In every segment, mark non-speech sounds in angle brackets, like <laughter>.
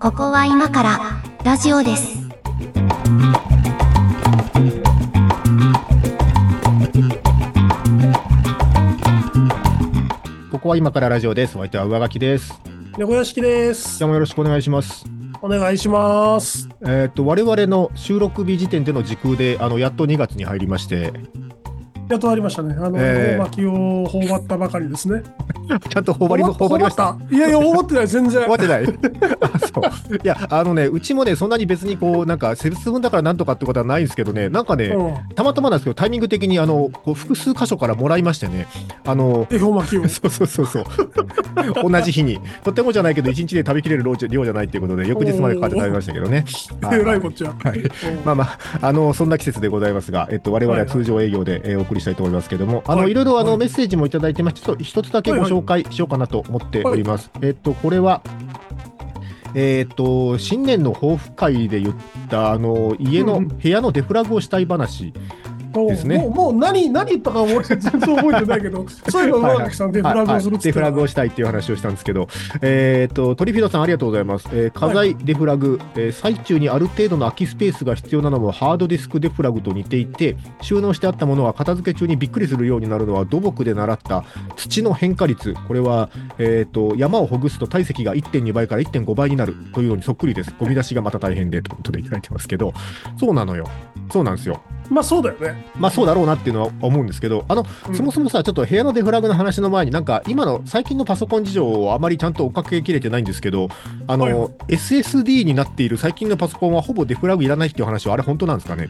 ここは今からラジオです。ここは今からラジオです。お相手は上書きです。猫屋敷です今。日もよろしくお願いします。お願いします。えっ、と、我々の収録日時点での時空で、あの、やっと2月に入りまして、やっとありましたね。あの、えー大巻きを頬張ったばかりですね。<laughs> ちゃんと頬張りも頬張りました。いやいや、頬張ってない、全然終。<laughs> わってない <laughs> あそういやあのねうちもねそんなに別にこうなんか節分だからなんとかってことはないんですけどねなんかね、うん。たまたまなんですけどタイミング的にあのこう複数箇所からもらいましてねあの恵方巻きを。そうそうそうそう同じ日にとてもじゃないけど一日で食べきれる量じゃないっていうことで翌日までかかって食べましたけどねえらいこっちゃ。はいうんまあまあ、あの、そんな季節でございますが、えっと、我々は通常営業で、えーお送りしたいと思いますけども、あの、はいいろいろあの、はいメッセージもいただいてまして、ちょっと一つだけご紹介しようかなと思っております。えっと、これは、えっと、新年の抱負会で言った、あの、家の、部屋のデフラグをしたい話。もうですねもう、もう何、何言ったか俺全然覚えてないけど、<laughs> そういえば上垣さんでフラグをするっつってたデフラグをしたいっていう話をしたんですけど、えっと、トリフィードさんありがとうございます。えー家財デフラグ、えー最中にある程度の空きスペースが必要なのもハードディスクデフラグと似ていて、収納してあったものは片付け中にびっくりするようになるのは土木で習った土の変化率。これは、えっと、山をほぐすと体積が1.2倍から1.5倍になるというのにそっくりです。ゴミ出しがまた大変でということでいただいてますけど、そうなのよ。そうなんですよ。まあそうだよね。まあそうだろうなっていうのは思うんですけど、あの、うんそもそもさ、ちょっと部屋のデフラグの話の前に、なんか今の最近のパソコン事情をあまりちゃんと追っかけきれてないんですけど、あの、はいはい SSD になっている最近のパソコンはほぼデフラグいらないっていう話は、あれ本当なんですかね？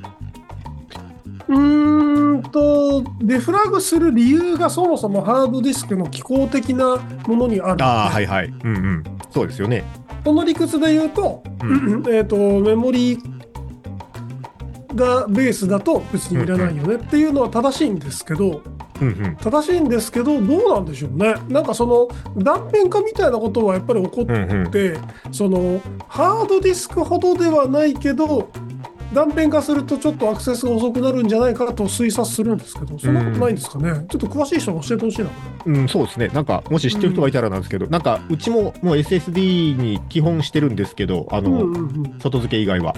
うーんと、デフラグする理由がそもそもハードディスクの機構的なものにある。ああ、はいはい。うんうん。そうですよね。その理屈で言うと、うえっと、メモリがベースだと別にいらないよねっていうのは正しいんですけど、うんうん。正しいんですけど、どうなんでしょうね。なんかその断片化みたいなことはやっぱり起こっうんうん。て、そのハードディスクほどではないけど、断片化するとちょっとアクセスが遅くなるんじゃないかと推察するんですけど、そんなことないんですかね？ちょっと詳しい人が教えてほしいな。うん、そうですね。なんか、もし知ってる人がいたらなんですけど、なんか、うちももう SSD に基本してるんですけど、あの、うんうん外付け以外は。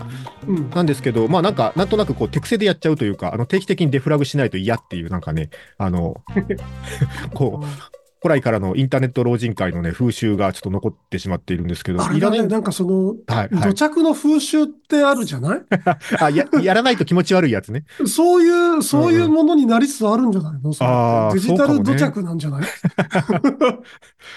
うん。うんなんですけど、まあなんか、なんとなくこう手癖でやっちゃうというか、あの定期的にデフラグしないと嫌っていう、なんかね、あの、<laughs> こう、古来からのインターネット老人会のね、風習がちょっと残ってしまっているんですけど、あれだね、いらない。なんかその、はい、は土い。着の風習ってあるじゃない？<laughs> あや、やらないと気持ち悪いやつね。そういう、そういうものになりつつあるんじゃないの？それあーデジタル土着なんじゃない？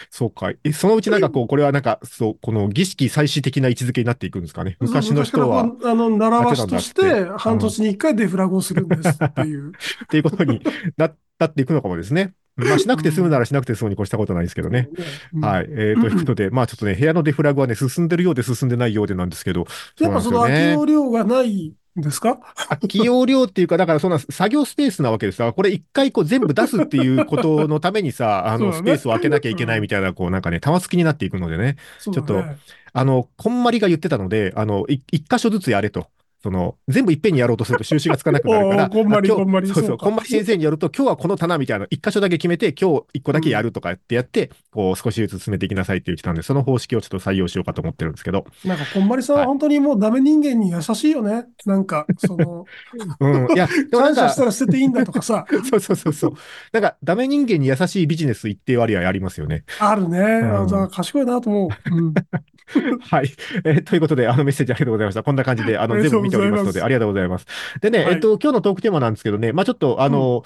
そうか。え、そのうちなんかこう、これはなんか、そう、この儀式祭祀的な位置づけになっていくんですかね？昔の人は、あの、習わしとして半年に一回デフラグをするんですっていう。<laughs> っていうことにななっていくのかもですね。まあ、しなくて済むならしなくて済むに越したことないですけどね。うん。はい。えーということで、まあちょっとね、部屋のデフラグはね、進んでるようで進んでないようでなんですけど、やっぱその空き容量がないんですか？空き容量っていうか、だからそんな作業スペースなわけですから、これ一回こう全部出すっていうことのためにさ、<laughs> あの、スペースを空けなきゃいけないみたいな、こうなんかね、玉突きになっていくのでね、ね。ちょっあの、こんまりが言ってたので、あの、い一箇所ずつやれと。その、全部いっぺんにやろうとすると収集がつかなくなるから。<laughs> こんまりこんまりそうそう、こんまり先生によると、今日はこの棚みたいな、一箇所だけ決めて、今日一個だけやるとかってやって、こう、少しずつ進めていきなさいって言ってたんで、その方式をちょっと採用しようかと思ってるんですけど。なんか、こんまりさんははい本当にもうダメ人間に優しいよね。なんか、その、<laughs> うん。いや、感謝し、たら捨てていいんだとかさ、そうそうそうそう。なんか、ダメ人間に優しいビジネス一定割合ありますよね。あるね。賢いなと思う。うん <laughs> はい。えーということで、あのメッセージありがとうございました。こんな感じで、あの、全部見ておりますので、ありがとうございます。でね、はいえっと、今日のトークテーマなんですけどね、まあちょっと、あの、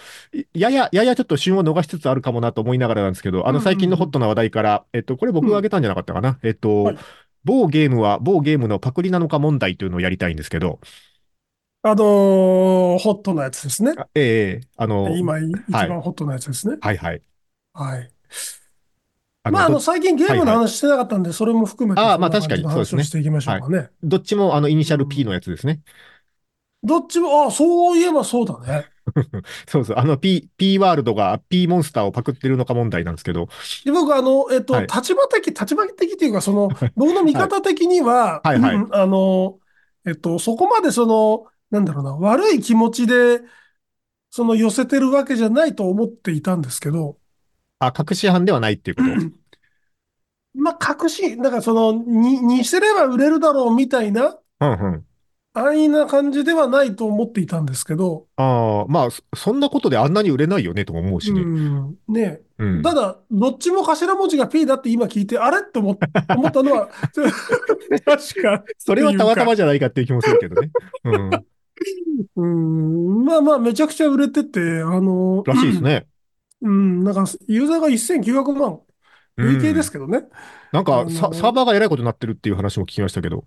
やや、ややちょっと旬を逃しつつあるかもなと思いながらなんですけど、あの、うんうんうん最近のホットな話題から、えっと、これ僕が挙げたんじゃなかったかな。えっと、はい某ゲームは某ゲームのパクリなのか問題というのをやりたいんですけど、あのーホットなやつですね。あええあの、今、一番ホットなやつですね。はいはい。はい。あまあ、あどの、最近ゲームのはいは話してなかったんで、それも含めて、あーまあ確かにそうですね話をしていきましょうかね。どっちもあの、イニシャル P のやつですね。どっちも、あ、そういえばそうだね。<laughs> そうそう。あの P、P ワールドが P モンスターをパクってるのか問題なんですけど。で僕、あの、えっと、はい立場的、立場的っていうか、その、僕の見方的には、はいはいうんあの、えっと、そこまでその、なんだろうな、悪い気持ちで、その寄せてるわけじゃないと思っていたんですけど、あ、隠し犯ではないっていうこと？まあ、隠し、だからその、に、にしてれば売れるだろうみたいな、うんうん。安易な感じではないと思っていたんですけど、ああ、まあ、そそんなことであんなに売れないよねとも思うしうね。ん、ね。うん。ただ、どっちも頭文字が P だって今聞いて、あれって思っ <laughs> たのは、<laughs> 確か。それはたまたまじゃないかっていう気もするけどね。うん。うん、まあまあ、めちゃくちゃ売れてて、あの、らしいですね。うん、なんか、ユーザーが1900万、累計ですけけどね。なんかサ、サーバーがえらいことになってるっていう話も聞きましたけど。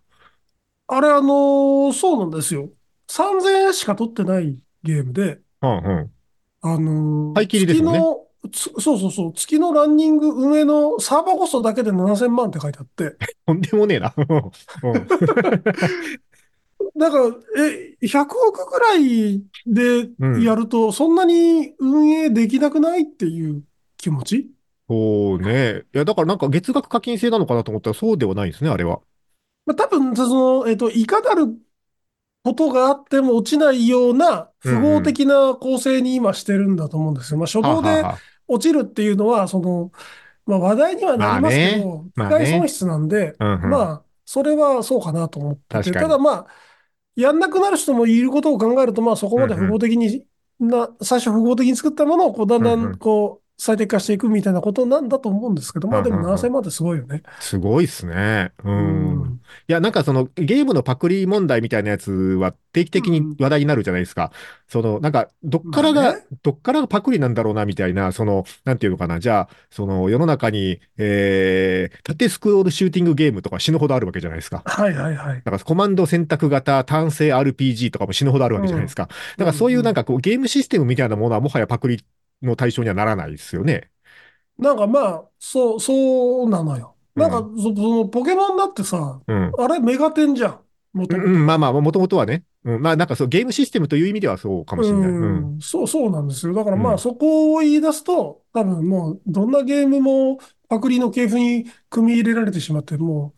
あれ、あの、そうなんですよ。3000円しか取ってないゲームで、うんうん。あの、買い切りですね月の、つそうそうそう、月のランニング運営のサーバーコストだけで7000万って書いてあって、<laughs> とんでもねえな。<laughs> <laughs> うんだから、え、100億ぐらいでうんやると、そんなに運営できなくないっていう気持ち？そうね。いや、だからなんか月額課金制なのかなと思ったらそうではないんですね、あれは。まあ、多分、その、えっと、いかなることがあっても落ちないような符号的な構成に今してるんだと思うんですよ。まあ、初動ではあはあは。あ落ちるっていうのは、その、まあ、話題にはなりますけど、まあね。まあね。機械損失なんで、うんうん。まあ、それはそうかなと思ってて、ただまあ、やんなくなる人もいることを考えると、まあ、そこまで符号的に、な、最初符号的に作ったものを、こう、だんだうんうんん、こう、最適化していくみたいなことなんだと思うんですけど、まあ、でもうんうんうん7000万ってすごいよね。すごいっすね。う。うんいや、なんかそのゲームのパクリ問題みたいなやつは定期的に話題になるじゃないですか。その、なんか、どっからが、まあねどっからがパクリなんだろうなみたいな、その、なんていうのかな。じゃあ、その世の中に、えー、縦スクロールシューティングゲームとか死ぬほどあるわけじゃないですか。はいはいはい。なんかコマンド選択型単性 RPG とかも死ぬほどあるわけじゃないですか。だからそういうなんかこうゲームシステムみたいなものはもはやパクリの対象にはならないですよね。なんかまあ、そう、そうなのよ。なんかうそ、そのポケモンだってさ、うん。あれメガテンじゃん？もともとうん、まあまあ、もともとはね。うん、まあなんかそうゲームシステムという意味ではそうかもしれない。うん。うん、そう、そうなんですよ。だからまうんあそこを言い出すと、多分もうどんなゲームもパクリの系譜に組み入れられてしまって、もう、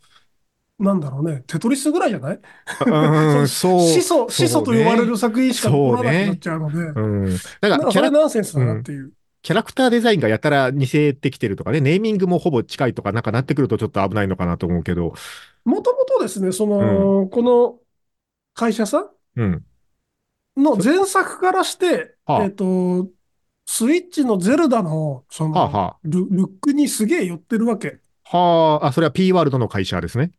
なんだろうね、テトリスぐらいじゃない？うん、<laughs> そう。始祖、始祖と呼ばれる作品しか残らなくなっちゃうので、うん。なんなんかそれかキャラ、ナンセンスだなっていう。キャラクターデザインがやたら似せてきてるとかね、ネーミングもほぼ近いとかなんかなってくるとちょっと危ないのかなと思うけど。もともとですね、その、この会社さ？んうん。の前作からして、はあえっと、スイッチのゼルダの、そはあの、はルルックにすげえ寄ってるわけ。あ。はあ、あ、それは P ワールドの会社ですね。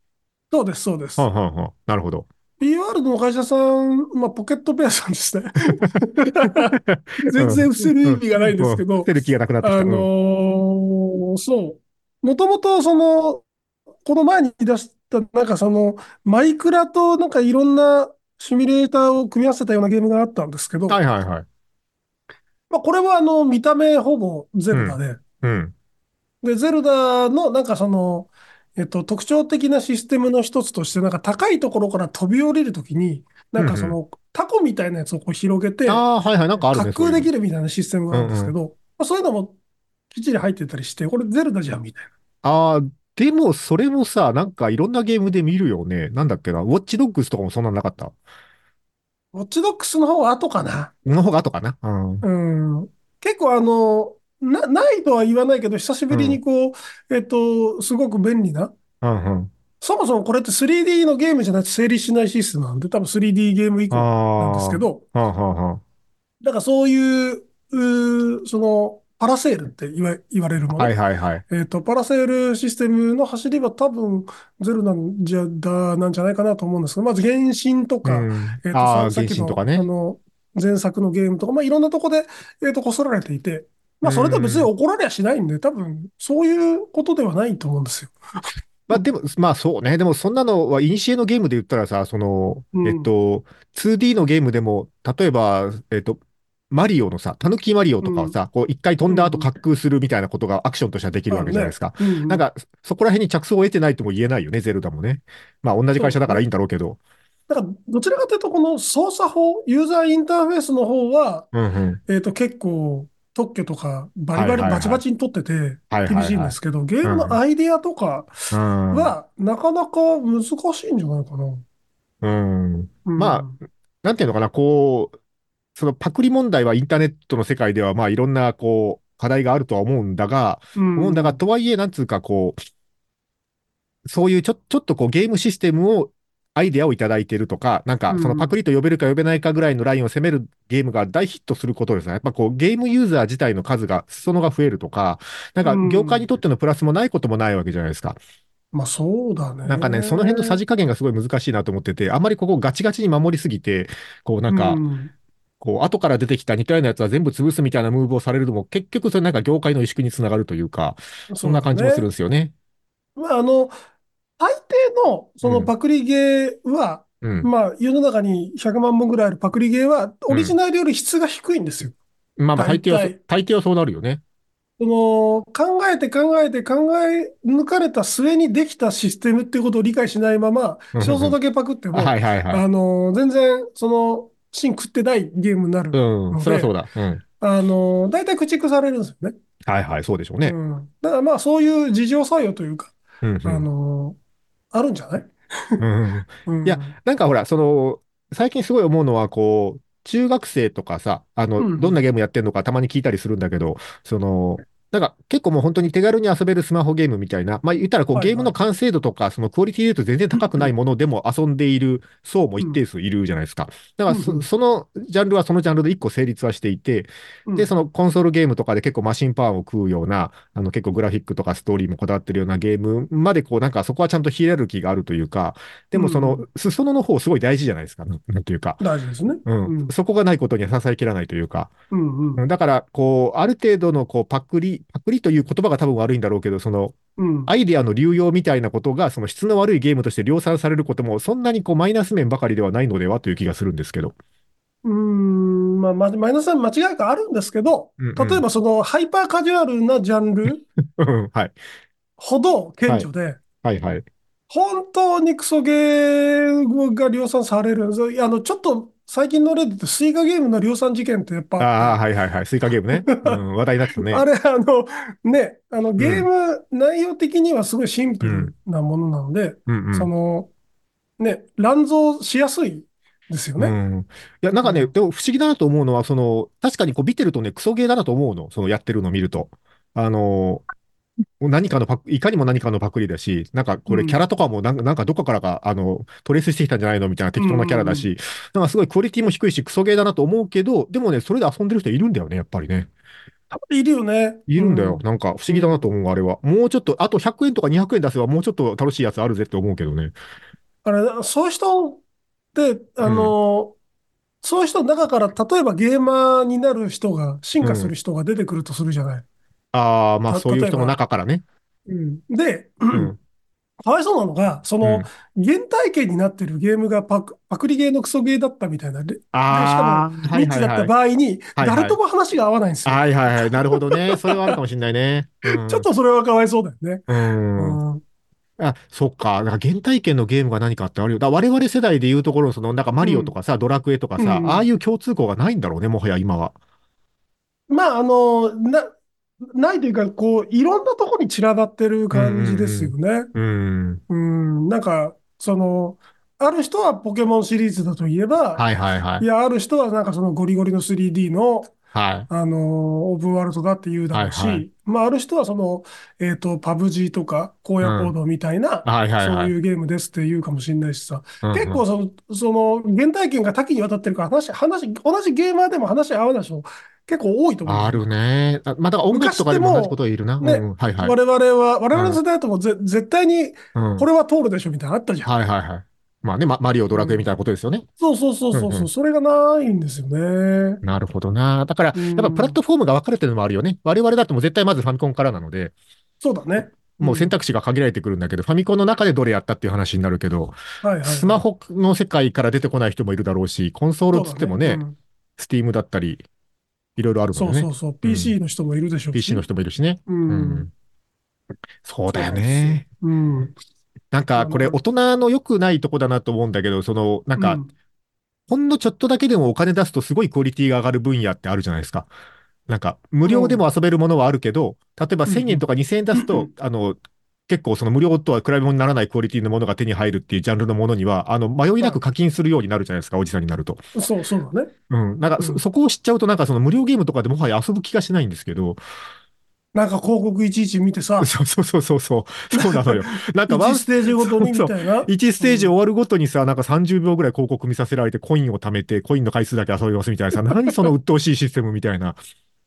そうです、そうですは。あ、はあはあ、なるほど。P ワールドの会社さん、まあ、ポケットペアさんですね。<laughs> 全然伏せる意味がないんですけどうん伏、せる気がなくなってきた。あうんのーそう。もともと、その、この前に出した、なんかその、マイクラとなんかいろんなシミュレーターを組み合わせたようなゲームがあったんですけど、はいはいはい。まあ、これはあの、見た目ほぼゼルダで、うん。で、ゼルダのなんかその、えっと、特徴的なシステムの一つとして、なんか高いところから飛び降りるときに、なんかその、タコみたいなやつをこう広げて、ああ、はいはい、なんかあるね。滑空でる。きるみたいなシステムがあるんですけど、まあ、そういうのもきっちり入ってたりして、これゼルダじゃんみたいああ、でもそれもさ、なんかいろんなゲームで見るよね。なんだっけな。ウォッチドッグスとかもそんなんなかった？な。ウォッチドックスの方は後かな。の方が後かな。うん。うん。結構あの、な、ないとは言わないけど、久しぶりにこう、えっと、すごく便利な。うんうん。そもそもこれって 3D のゲームじゃなくて成立しないシステムなんで、多分 3D ゲーム以降なんですけど、はあはあはだからそういう、うーその、パラセールって言わ、言われるもあ。の。はいはいはい。えっと、パラセールシステムの走りは多分ゼルなんじゃ、だ、なんじゃないかなと思うんですけど、まず原神とか、うんえっと、ああ、ささっきの、原神とかねあ。の、前作のゲームとか、まあ、いろんなとこで、えっと、こすられていて、まあ、それとは別に怒られはしないんで、多分、そういうことではないと思うんですよ。<laughs> まあでも、まあそうね。でもそんなのは、イニシエのゲームで言ったらさ、その、うんえっと、2D のゲームでも、例えば、えっと、マリオのさ、タヌキマリオとかはさ、こう一回飛んだ後うん滑空するみたいなことがアクションとしてはできるわけじゃないですか。うんうんなんか、そこら辺に着想を得てないとも言えないよね、ゼルダもね。まあ同じ会社だからいいんだろうけど。だから、どちらかというと、この操作法、ユーザーインターフェースの方は、うんうん。えっと、結構、特許とか、バリバリバチバチに取ってて、厳はいしいんですけど、ゲームのアイディアとかうん。は、なかなか難しいんじゃないかな。うん。うんまなんていうのかな、こう、そのパクリ問題はインターネットの世界では、まあいろんな、こう、課題があるとは思うんだが、うん思うんだが、とはいえ、なんつうかこう、そういうちょ、ちょっとこうゲームシステムを、アイデアをいただいているとか、なんかそのパクリと呼べるか呼べないかぐらいのラインを攻めるゲームが大ヒットすることですね。やっぱこうゲームユーザー自体の数が、裾野が増えるとか、なんか業界にとってのプラスもないこともないわけじゃないですか。まあそうだね。なんかね、その辺のさじ加減がすごい難しいなと思ってて、あんまりここガチガチに守りすぎて、こうなんか、うんこう後から出てきた似たようなやつは全部潰すみたいなムーブをされるのも、結局それなんか業界の萎縮につながるというか、そんな感じもするんですよね。まあ、あの、大抵のそのパクリゲーは、うん。まあ世の中に100万本ぐらいあるパクリゲーは、オリジナルより質が低いんですよ。まあまあ大抵は大抵はそうなるよね。その、考えて考えて考え抜かれた末にできたシステムっていうことを理解しないままうん、肖像だけパクっても、はいはいはい。あの、全然、その、芯食ってないゲームになる。うん、のでそりゃそうだ。うん。あの、大体駆逐されるんですよね。はいはい、そうでしょうね。うん。だからまあ、そういう事情作用というか、うんうんあの、あるんじゃない？うん。うん。いやなんかほら、その、最近すごい思うのは、こう、中学生とかさ、あの、うんどんなゲームやってんのかたまに聞いたりするんだけど、その、なんか結構もう本当に手軽に遊べるスマホゲームみたいな、まあ言ったらこうはいはいゲームの完成度とか、そのクオリティで言うと全然高くないものでも遊んでいる層も一定数いるじゃないですか。だからそそのジャンルはそのジャンルで一個成立はしていて、で、そのコンソールゲームとかで結構マシンパワーを食うような、あの結構グラフィックとかストーリーもこだわってるようなゲームまでこうなんかそこはちゃんとヒエラルキーがあるというか、でもそのう裾野の方すごい大事じゃないですか。なんていうか。大事ですね。うんうんそこがないことには支えきらないというか。うんうんうんだから、こう、ある程度のこうパクリ、パクリという言葉が多分悪いんだろうけど、そのうんアイデアの流用みたいなことが、その質の悪いゲームとして量産されることも、そんなにこうマイナス面ばかりではないのではという気がするんですけど。うーん、まあ、まマイナスは間違いがあるんですけど、うんうん例えばそのハイパーカジュアルなジャンル。<laughs> ほど顕著で、はいはい。本当にクソゲーが量産される。あの、ちょっと最近の例でスイカゲームの量産事件ってやっぱああ、はいはいはい。スイカゲームね。うん、話題になってたね。<laughs> あれ、あの、ね、あの、ゲーム内容的にはすごいシンプルなものなので、うんうんその、ね、乱造しやすいですよね。うん。いや、なんかね、うんでも不思議だなと思うのは、その、確かにこう見てるとね、クソゲーだなと思うの。そのやってるのを見ると。あの、何かのパク、いかにも何かのパクリだし、なんかこれうんキャラとかもなんか、なんかどこからか、あの、トレースしてきたんじゃないのみたいな適当なキャラだし、なんかすごいクオリティも低いし、クソゲーだなと思うけど、でもね、それで遊んでる人いるんだよね、やっぱりね。いるよね。いるんだよ。うなんか不思議だなと思う、あれは。もうちょっと、あと100円とか200円出せばもうちょっと楽しいやつあるぜって思うけどね。あれ、そういう人って、あの、そういう人の中から、例えばゲーマーになる人が、進化する人が出てくるとするじゃない。ああ、まあたそういう人の中からね。うんで、うん。<clears throat> かわいそうなのが、その、原体験になってるゲームがパク、パクリゲーのクソゲーだったみたいな、で、ああ、はいニッチだった。場合に、誰とも話が合わないんですよ。はいはいはい。なるほどね。<laughs> それはあるかもしれないね。うんちょっとそれはかわいそうだよね。うん。うんあ、そっか。なんか原体験のゲームが何かってあるよ。だ我々世代で言うところの、その、なんかマリオとかさ、ドラクエとかさ、うんああいう共通項がないんだろうね、もはや今は。まあ、あの、な、ないというか、こう、いろんなとこに散らばってる感じですよね。うん。うん、なんか、その、ある人はポケモンシリーズだといえば、はいはいはいい。や、ある人はなんかそのゴリゴリの 3D の、はい。あの、オープンワールドだって言うだろうし、はいはいまあ、ある人はその、えっと、パブ G とか、荒野行動みたいな、はいはいはい。そういうゲームですって言うかもしれないしさ、うんうん結構その、その、原体験が多岐にわたってるから、話、話、同じゲーマーでも話合わない人、結構多いと思う。あるね。あまあ、だから音楽とかでも同じこと言えるな。ねうん、はいはい。我々は、我々の世代だともぜ、絶対に、うんこれは通るでしょみたいなのあったじゃん。はいはいはい。まあね、ま、マリオ、ドラクエみたいなことですよね。そうそうそうそうそう、うんうんそれがないんですよね。なるほどな。だから、うんやっぱプラットフォームが分かれてるのもあるよね。我々だともう絶対まずファミコンからなので、そうだね。もう選択肢が限られてくるんだけど、ファミコンの中でどれやったっていう話になるけど、はいはい。スマホの世界から出てこない人もいるだろうし、コンソールっつってもね、スティームだったり、いろいろあるもんね。そうそうそう。PC の人もいるでしょうし。PC の人もいるしね。う。うんん。そうだよね。うん。なんか、これ、大人の良くないとこだなと思うんだけど、その、なんか、うんほんのちょっとだけでもお金出すとすごいクオリティが上がる分野ってあるじゃないですか。なんか、無料でも遊べるものはあるけど、例えばうん1000円とか2000円出すと、あの、結構その無料とは比べ物にならないクオリティのものが手に入るっていうジャンルのものには、あの、迷いなく課金するようになるじゃないですか、おじさんになると。そう、そうだね。うん。なんかそこを知っちゃうと、なんかその無料ゲームとかでもはや遊ぶ気がしないんですけど、なんか広告いちいち見てさ、<laughs> そうそうそうそうそう、そうなのよ。なんかワン1ステージごとにみたいな。1ステージ終わるごとにさ、なんか30秒ぐらい広告見させられて、コインを貯めて、コインの回数だけ遊びますみたいなさ、<laughs> 何その鬱陶しいシステムみたいな。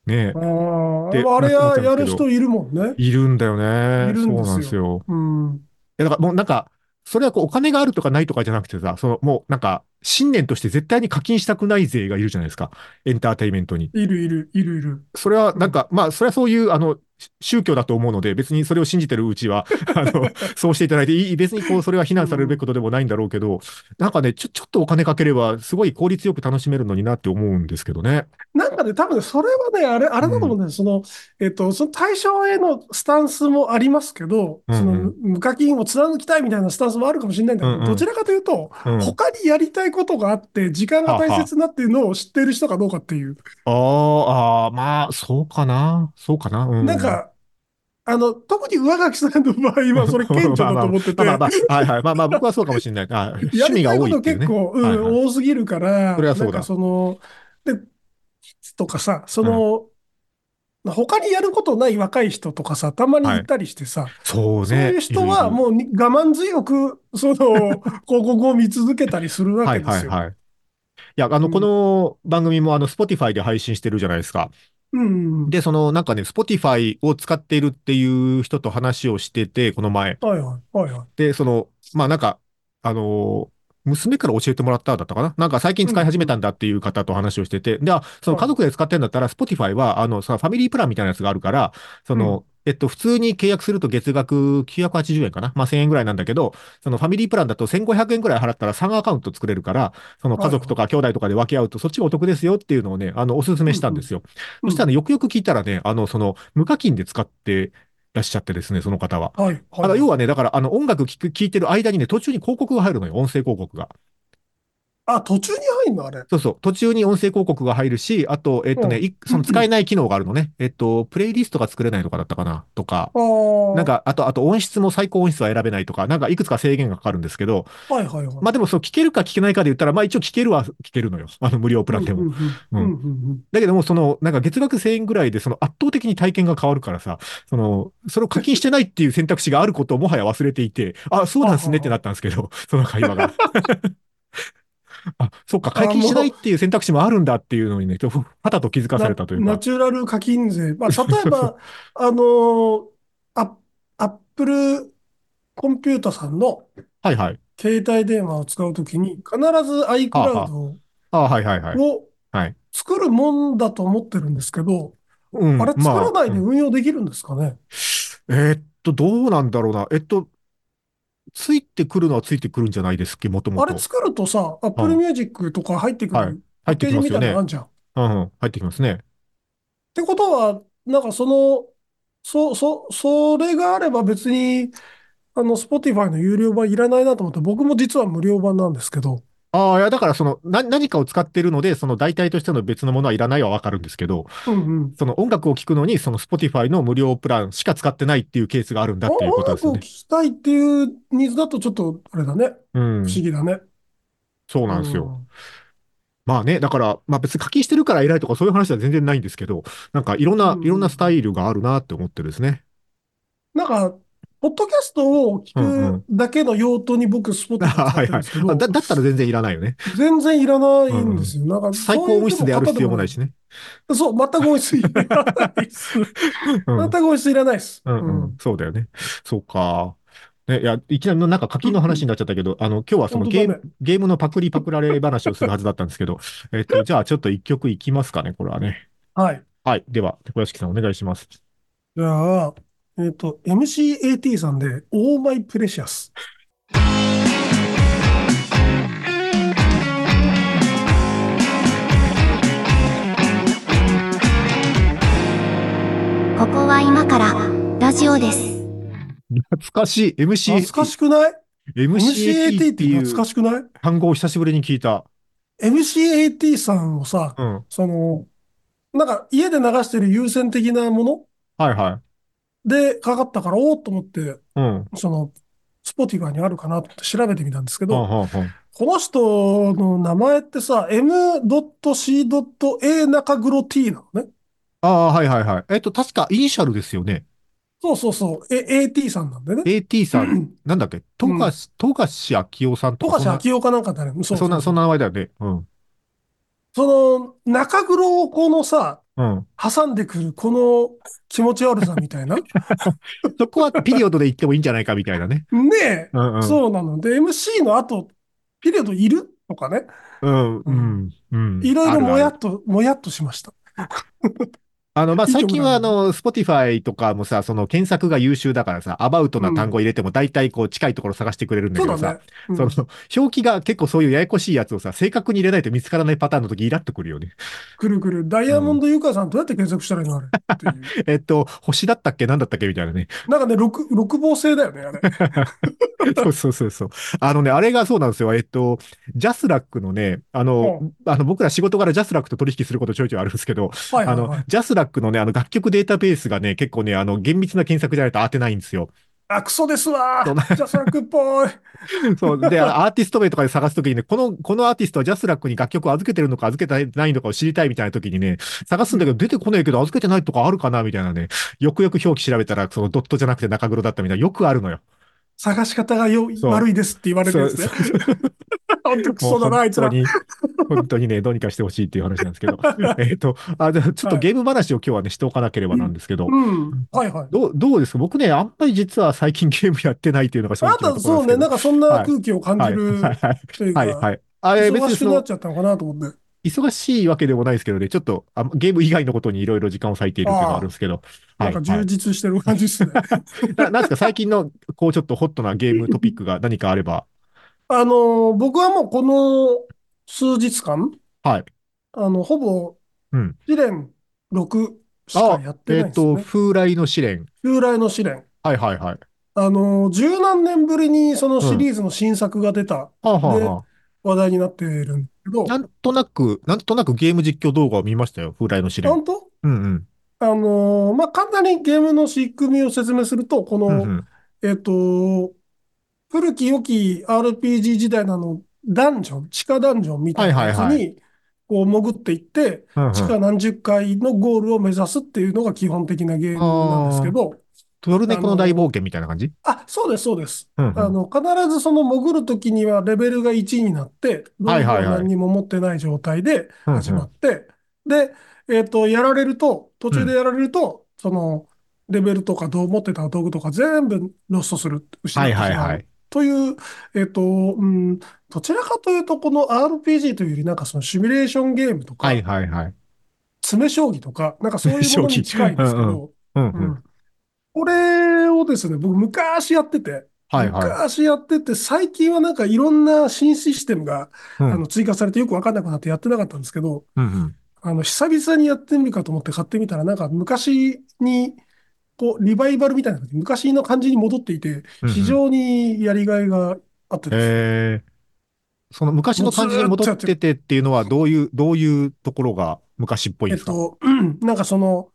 ねああ、であれややる人いるもんね。いるんだよね。いるんですよそうなんですよ。うん。いや、だからもうなんか、それはこうお金があるとかないとかじゃなくてさ、そのもうなんか、信念として絶対に課金したくない勢がいるじゃないですか。エンターテインメントに。いるいる、いるいる。それはなんか、まあ、それはそういう、あの、し宗教だと思うので、別にそれを信じてるうちは、<laughs> あの、そうしていただいていい、別にこう、それは非難されるべきことでもないんだろうけど、なんかね、ちょ、ちょっとお金かければ、すごい効率よく楽しめるのになって思うんですけどね。なんかね、多分ね、それはね、あれ、あれだと思うんだよ。その、えっと、その対象へのスタンスもありますけど、その、無課金を貫きたいみたいなスタンスもあるかもしれないんだけど、うんうんどちらかというと、うん。他にやりたいことがあって、時間が大切なっていうのを知っている人かどうかっていう。あーあー、まあ、そうかな。そうかな。うん。なんか、あの、特に上垣さんの場合は、それ顕著だと思ってて、<laughs> まあまあまあ、はいはい。まあまあ、僕はそうかもしれない。あ <laughs> 趣や味が多いっていうね。結構、うんはいはい多すぎるから、それはそうだなんかその、で、とかさ、その、他にやることない若い人とかさ、たまにいたりしてさ、そうね。そういう人はうもうに我慢強く、その、<laughs> 広告を見続けたりするわはいけですよ。はいはい。いや、あの、うんこの番組もあの、Spotify で配信してるじゃないですか。うん。で、その、なんかね、Spotify を使っているっていう人と話をしてて、この前。はいはい、はいはい。で、その、まあなんか、あのー娘から教えてもらっただったかな？なんか最近使い始めたんだっていう方と話をしてて、で、あその家族で使ってんだったら、Spotify は、あの、さ、ファミリープランみたいなやつがあるから、その、えっと、普通に契約すると月額980円かな？まあ1000円ぐらいなんだけど、そのファミリープランだと1500円ぐらい払ったら3アカウント作れるから、その家族とか兄弟とかで分け合うとそっちがお得ですよっていうのをね、あの、お勧めしたんですよ。うん。そしたらね、よくよく聞いたらね、あの、その、無課金で使ってらっしゃってですね、その方は。はい、はい。要はね、だからあの音楽聴く、聴いてる間にね、途中に広告が入るのよ、音声広告が。あ、途中に入んのあれ。そうそう、途中に音声広告が入るし、あと、えっとね、うんいその使えない機能があるのね。えっと、プレイリストが作れないとかだったかな、とか。なんか、あと、あと音質も最高音質は選べないとか、なんかいくつか制限がかかるんですけど、はいはいはい。まあでもそう、聞けるか聞けないかで言ったら、まあ一応聞けるは聞けるのよ。<laughs> あの無料プランでも。うんだけども、その、なんか月額1000円ぐらいで、その圧倒的に体験が変わるからさ、その、それを課金してないっていう選択肢があることをもはや忘れていて、あ、そうなんですねってなったんですけど、その会話が。<laughs> あ、そっか、解禁しないっていう選択肢もあるんだっていうのにね、はたと気づかされたというナナか。チュラル課金税。まあ、例えば、あの、アアップルコンピュータさんのはいはい。携帯電話を使うときに、必ず iCloud あはいはいはい。をはい。作るもんだと思ってるんですけど、うん、あれ作らないでまあうん運用できるんですかね？えーっと、どうなんだろうな。えっと、ついてくるのはついてくるんじゃないですっけ、もともと。あれ作るとさ、Apple Music とか入ってくはい。る入ってきますよね。うんうん、入ってきますね。てことは、なんかその、そ、そ、それがあれば別に、あの、Spotify の有料版いらないなと思って、僕も実は無料版なんですけど、ああ、いや、だからその、な、何かを使ってるので、その代替としての別のものはいらないはわかるんですけど、うんうん。その音楽を聴くのに、その Spotify の無料プランしか使ってないっていうケースがあるんだっていうことですよね。音楽を聴きたいっていうニーズだとちょっと、あれだね。うん不。思議だね。そうなんですよ。まあね、だから、まあ別に課金してるから偉いとかそういう話は全然ないんですけど、なんかいろんな、うんいろんなスタイルがあるなって思ってですね。なんか、ポッドキャストを聞くだけの用途に僕、Spotify 使ってるんですけど、あだ、だったら全然いらないよね。全然いらないんですよ。なんか、最高音質でやる必要もないしね。そう、<laughs> 全く音質いらないです。うん全く音質いらないです。うんうん、そうだよね。そうか。ね、いや、いきなりのなんか課金の話になっちゃったけど、あの、今日はそのゲーム、ゲームのパクリパクられ話をするはずだったんですけど、<laughs> えっと、じゃあちょっと一曲いきますかね、これはね。はい。はい。では、小屋敷さんお願いします。じゃあ、えっと、MCAT さんで、Oh My Precious。ここは今からラジオです。懐かしい。MC、懐かしくない？MCAT ってい懐かうしくない？単語を久しぶりに聞いた。?MCAT さんをさ、うん。その、なんか家で流してる有線的なもの？はいはい。でかかったから、おおっと思って、うん。その、 Spotify にあるかなと思って調べてみたんですけど、はんはんこの人の名前ってさ、M.C.A 中黒 T なのね。ああ、はいはいはい。えっと、確かイニシャルですよね。そうそうそう。え、AT さんなんでね。AT さん、<clears throat> なんだっけ？富樫、富樫明生さんとか？富樫明生かなんかだね。そうそんな、そんな。な名前だよね。うん。その、中黒をこのさ、うん。挟んでくるこの気持ち悪さみたいな。ね <laughs> そこはピリオドで言ってもいいんじゃないかみたいなね。え。うんうん。そうなので、MC の後、ピリオドいるとかね。うん、うん、うん。いろいろもやあるっと、もやっとしました。<laughs> あの、まあ、最近はあなんだの、Spotify とかもさ、その検索が優秀だからさ、アバウトな単語入れても大体こう近いところ探してくれるんだけどさそうだね、。うんその、表記が結構そういうややこしいやつをさ、正確に入れないと見つからないパターンの時イラっとくるよね。くるくる。ダイヤモンドユカイさんどうやって検索したらいいのあれ。<laughs> えっと、星だったっけ？なんだったっけ？みたいなね。なんかね、六、六芒星だよね、あれ。<laughs> <laughs> そうそうそうそう。あのね、あれがそうなんですよ。えっと、 JASRAC のね、あの、あの、僕ら仕事柄 JASRAC と取引することちょいちょいあるんですけど、あのはいはいはい。、 JASRAC のね、あの、楽曲データベースがね、結構ね、あの、厳密な検索じゃないと当てないんですよ。あ、クソですわ。 JASRAC っぽい。<laughs> そう。で、あアーティスト名とかで探すときにね、この、このアーティストは JASRAC に楽曲を預けてるのか預けてないのかを知りたいみたいなときにね、探すんだけど出てこないけど預けてないとかあるかなみたいなね、よくよく表記調べたら、そのドットじゃなくて中黒だったみたいな、よくあるのよ。探し方がよ悪いですって言われるやつね。ほんとクソだな、あいつら。本当に、ね、どうにかしてほしいっていう話なんですけど。<laughs> えっと、あ、じゃあちょっとゲーム話を今日はね、しておかなければなんですけど、うん。はいはい。どう、どうですか？僕ね、あんまり実は最近ゲームやってないっていうのが正直なところたそうね、なんか、かそんな空気を感じるはい、はい、というはい、はか、い。あれ、別忙にそのしくなっちゃったのかなと思って。忙しいわけでもないですけどね、ちょっとあゲーム以外のことにいろいろ時間を割いているっていうのがあるんですけど、なんか充実してる感じですね。<laughs> ななんですか、最近の、こう、ちょっとホットなゲームトピックが何かあれば。<laughs> あの、僕はもうこの数日間、はい。あの、ほぼうん、試練6しかやってえっと、ないんですよね。風来の試練。旧来の試練。はいはいはい。あの、十何年ぶりにそのシリーズの新作が出たはあ、はあは話題になっているんなんとなく、なんとなくゲーム実況動画を見ましたよ、風来の試練。本当？うんうん。あの、まあ、簡単にゲームの仕組みを説明すると、この、うんうん。えっと、古き良き RPG 時代のあの、ダンジョン、地下ダンジョンみたいなやつに、こう潜っていって、地下何十階のゴールを目指すっていうのが基本的なゲームなんですけど、トルネコの大冒険みたいな感じ？あ、そうです、そうです。うんうんあの、必ずその潜るときにはレベルが1になって、はいはいはい何にも持ってない状態でうんうん始まって、で、えっと、やられると、途中でやられると、その、レベルとかどう持ってた道具とか全部ロストする、失はいってしまう。はいはい。という、えっと、うん、どちらかというと、この RPG というより、なんかそのシミュレーションゲームとか、はいはいはい。詰将棋とか、なんかそういうものに近いんですけ詰ど、うんう。うんん。これをですね、僕昔やってて、はいはい。昔やってて、最近はなんかいろんな新システムが、うん。あの追加されてよくわかんなくなってやってなかったんですけど、うんうん。あの、久々にやってみるかと思って買ってみたら、なんか昔に、こう、リバイバルみたいな感じ、昔の感じに戻っていて、うんうん。非常にやりがいがあってですね。えー、その昔の感じに戻っててっていうのはどういう、どういうところが昔っぽいんですか？えっと、うん。なんかその、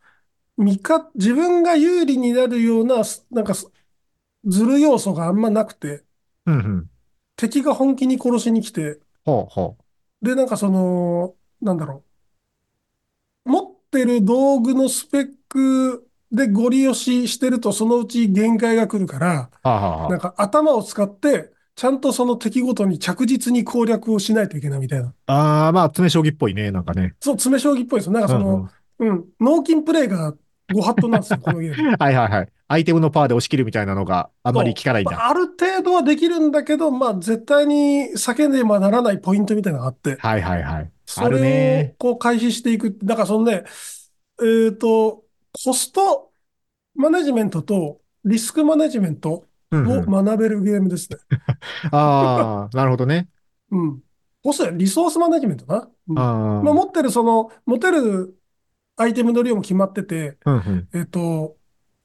味方、自分が有利になるような、なんか、ずる要素があんまなくて、うんうん。敵が本気に殺しに来て、ほうほで、なんかその、なんだろう。持ってる道具のスペックでゴリ押ししてると、そのうち限界が来るから、う。はあ、はあはあなんか頭を使って、ちゃんとその敵ごとに着実に攻略をしないといけないみたいな。ああ、まあ、詰将棋っぽいね、なんかね。そう、詰将棋っぽいですよ。なんかそうんうんの、うん、脳筋プレイがご法度なんですよ、<laughs> このゲーム。はいはいはい。アイテムのパワーで押し切るみたいなのがあんまり効かないんだ。まあある程度はできるんだけど、まあ、絶対に避けねばならないポイントみたいなのがあって、はいはいはい。それねをこう開始していく。だからそのね、えっと、コストマネジメントとリスクマネジメントを学べるゲームですね。<laughs> ああ、なるほどね。うん。コスト、リソースマネジメントな。うんあまあ、持ってるその、持てるアイテムの量も決まってて、あ。うんうん。えっと、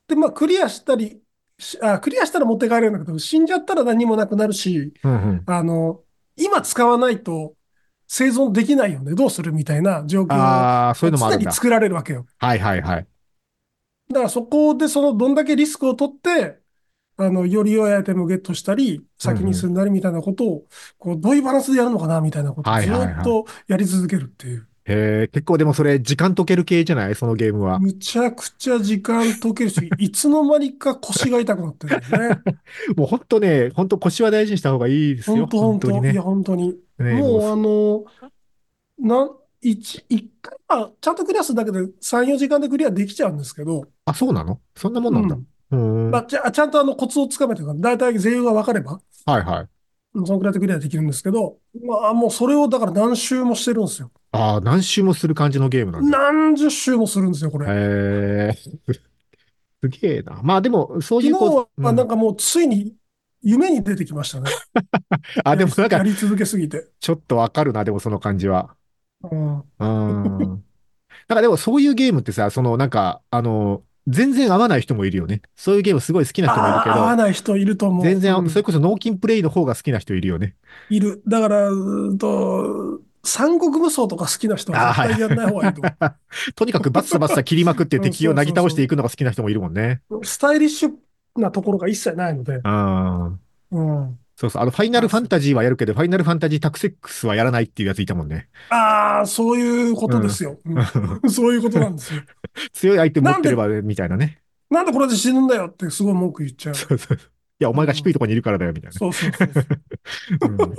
で、まあ、クリアしたり、しあ、クリアしたら持って帰れるんだけど、死んじゃったら何もなくなるし、うんうん。あの、今使わないと生存できないよね。どうするみたいな状況ああ、そういうのもあるんだ。常に作られるわけよ。はいはいはい。だからそこでそのどんだけリスクを取って、あの、より良いアイテムをゲットしたり、先に進んだりみたいなことを、こう、どういうバランスでやるのかなみたいなことをずはいはいはいっとやり続けるっていう。へえ、結構でもそれ時間解ける系じゃない？そのゲームは。むちゃくちゃ時間解けるし、<laughs> いつの間にか腰が痛くなってるんだよね。<laughs> もう本当ね、本当腰は大事にした方がいいですよ。本当本当にねいや、。本当に。ねもうもあの、なん、一、一回、あ、ちゃんとクリアするだけで3、4時間でクリアできちゃうんですけど、あ、そうなの？そんなもんなんだ。うーん。まあ、ちゃちゃんとあのコツをつかめてるから、大体全容が分かれば、はいはい。そのくらいでクリアできるんですけど、まあもうそれをだから何周もしてるんですよ。ああ、何周もする感じのゲームなんだ。何十周もするんですよ、これ。へえ。<laughs> すげえな。まあでも、そうい昨日うこう、はうんなんかもうついに夢に出てきましたね。<laughs> あ、でもなんか、やり続けすぎて。ちょっとわかるな、でもその感じは。うん。うーん。なんかでもそういうゲームってさ、そのなんか、あの、全然合わない人もいるよね。そういうゲームすごい好きな人もいるけあー合わど、ない人いると思う。全然、うんそれこそ脳筋プレイの方が好きな人いるよね。いる。だから、うーんと、三国無双とか好きな人は絶対やんない方がいいと思 <laughs> とにかくバッサバッサ切りまくって敵をなぎ倒していくのが好きな人もいるもんね。う。スタイリッシュなところが一切ないので。うん。うん。そうそう。あの、ファイナルファンタジーはやるけど、ファイナルファンタジータクセックスはやらないっていうやついたもんね。ああ、そういうことですよ。うん <laughs> そういうことなんですよ。<laughs> 強い相手持ってれば、みたいなね。なんでこれで死ぬんだよってすごい文句言っちゃう。そうそう。いや、お前が低いところにいるからだよ、みたいな。そうそうそうそう。うん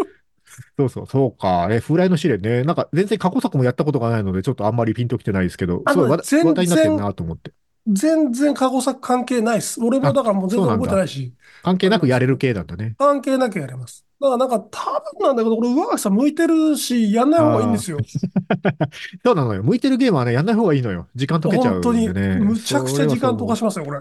そうそう、そうか。え、風来の試練ね。なんか、全然過去作もやったことがないので、ちょっとあんまりピンときてないですけど、あすごい話題になってるなと思って。全然過去作関係ないです。俺もだからもう全然覚えてないし、関係なくやれる系なんだね。関係なくやれます。だからなんか多分なんだけど、これ上垣さん向いてるし、やんない方がいいんですよ。<laughs> そうなのよ。向いてるゲームはね、やんない方がいいのよ。時間解けちゃうん本当に、でね。むちゃくちゃ時間溶かししますよ、これ。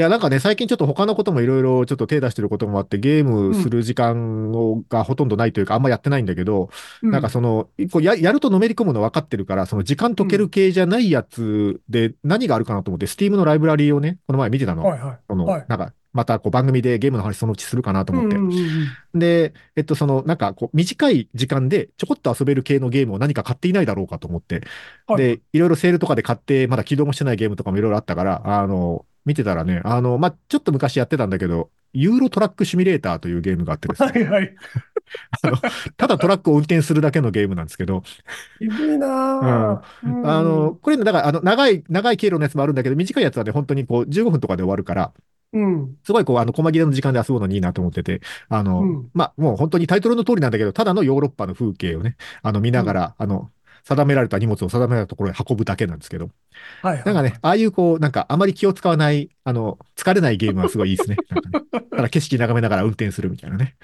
いや、なんかね、最近ちょっと他のこともいろいろちょっと手出してることもあって、ゲームする時間をがほとんどないというか、あんまやってないんだけど、うなんかその、こうや、やるとのめり込むの分かってるから、その時間解ける系じゃないやつで何があるかなと思って、Steam のライブラリーをね、この前見てたの。はいはい。その、はいなんか、またこう番組でゲームの話そのうちするかなと思って。うんうんうんうんで、えっと、その、なんか、こう、短い時間でちょこっと遊べる系のゲームを何か買っていないだろうかと思って。はいで、いろいろセールとかで買って、まだ起動もしてないゲームとかもいろいろあったから、あの、見てたらね、あの、まあ、ちょっと昔やってたんだけど、ユーロトラックシミュレーターというゲームがあってですね、はいはい。ただトラックを運転するだけのゲームなんですけど、鈍いなぁ。うんあの、、これね、だから、あの、長い、長い経路のやつもあるんだけど、短いやつはね、本当にこう、15分とかで終わるから、うん。すごいこう、あの、細切れの時間で遊ぶのにいいなと思ってて、あの、うんまあ、もう本当にタイトルの通りなんだけど、ただのヨーロッパの風景をね、あの、見ながら、あの、定められた荷物を定められたところへ運ぶだけなんですけど、はいはい。なんかね、ああいうこう、なんかあまり気を使わない、あの、疲れないゲームはすごいいいですね。<laughs> なんかねただ景色眺めながら運転するみたいなね。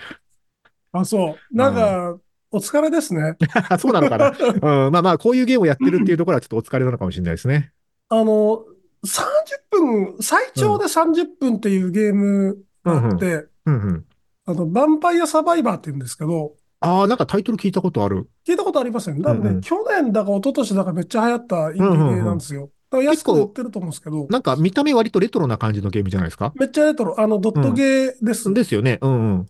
あ、そう。なんか、お疲れですね。<laughs> そうなのかな。うん、まあまあ、こういうゲームをやってるっていうところはちょっとお疲れなのかもしれないですね。あの、30分、最長で30分っていうゲームがあって、うんうん。あの、ヴァンパイアサバイバーって言うんですけど、ああ、なんかタイトル聞いたことある。聞いたことありますよね。多分ね、うんうん去年だか一昨年だかめっちゃ流行ったインディーなんですよ。だから安く売ってると思うんですけど、なんか見た目割とレトロな感じのゲームじゃないですかめっちゃレトロ、あの、ドットゲーです。ですよね。うん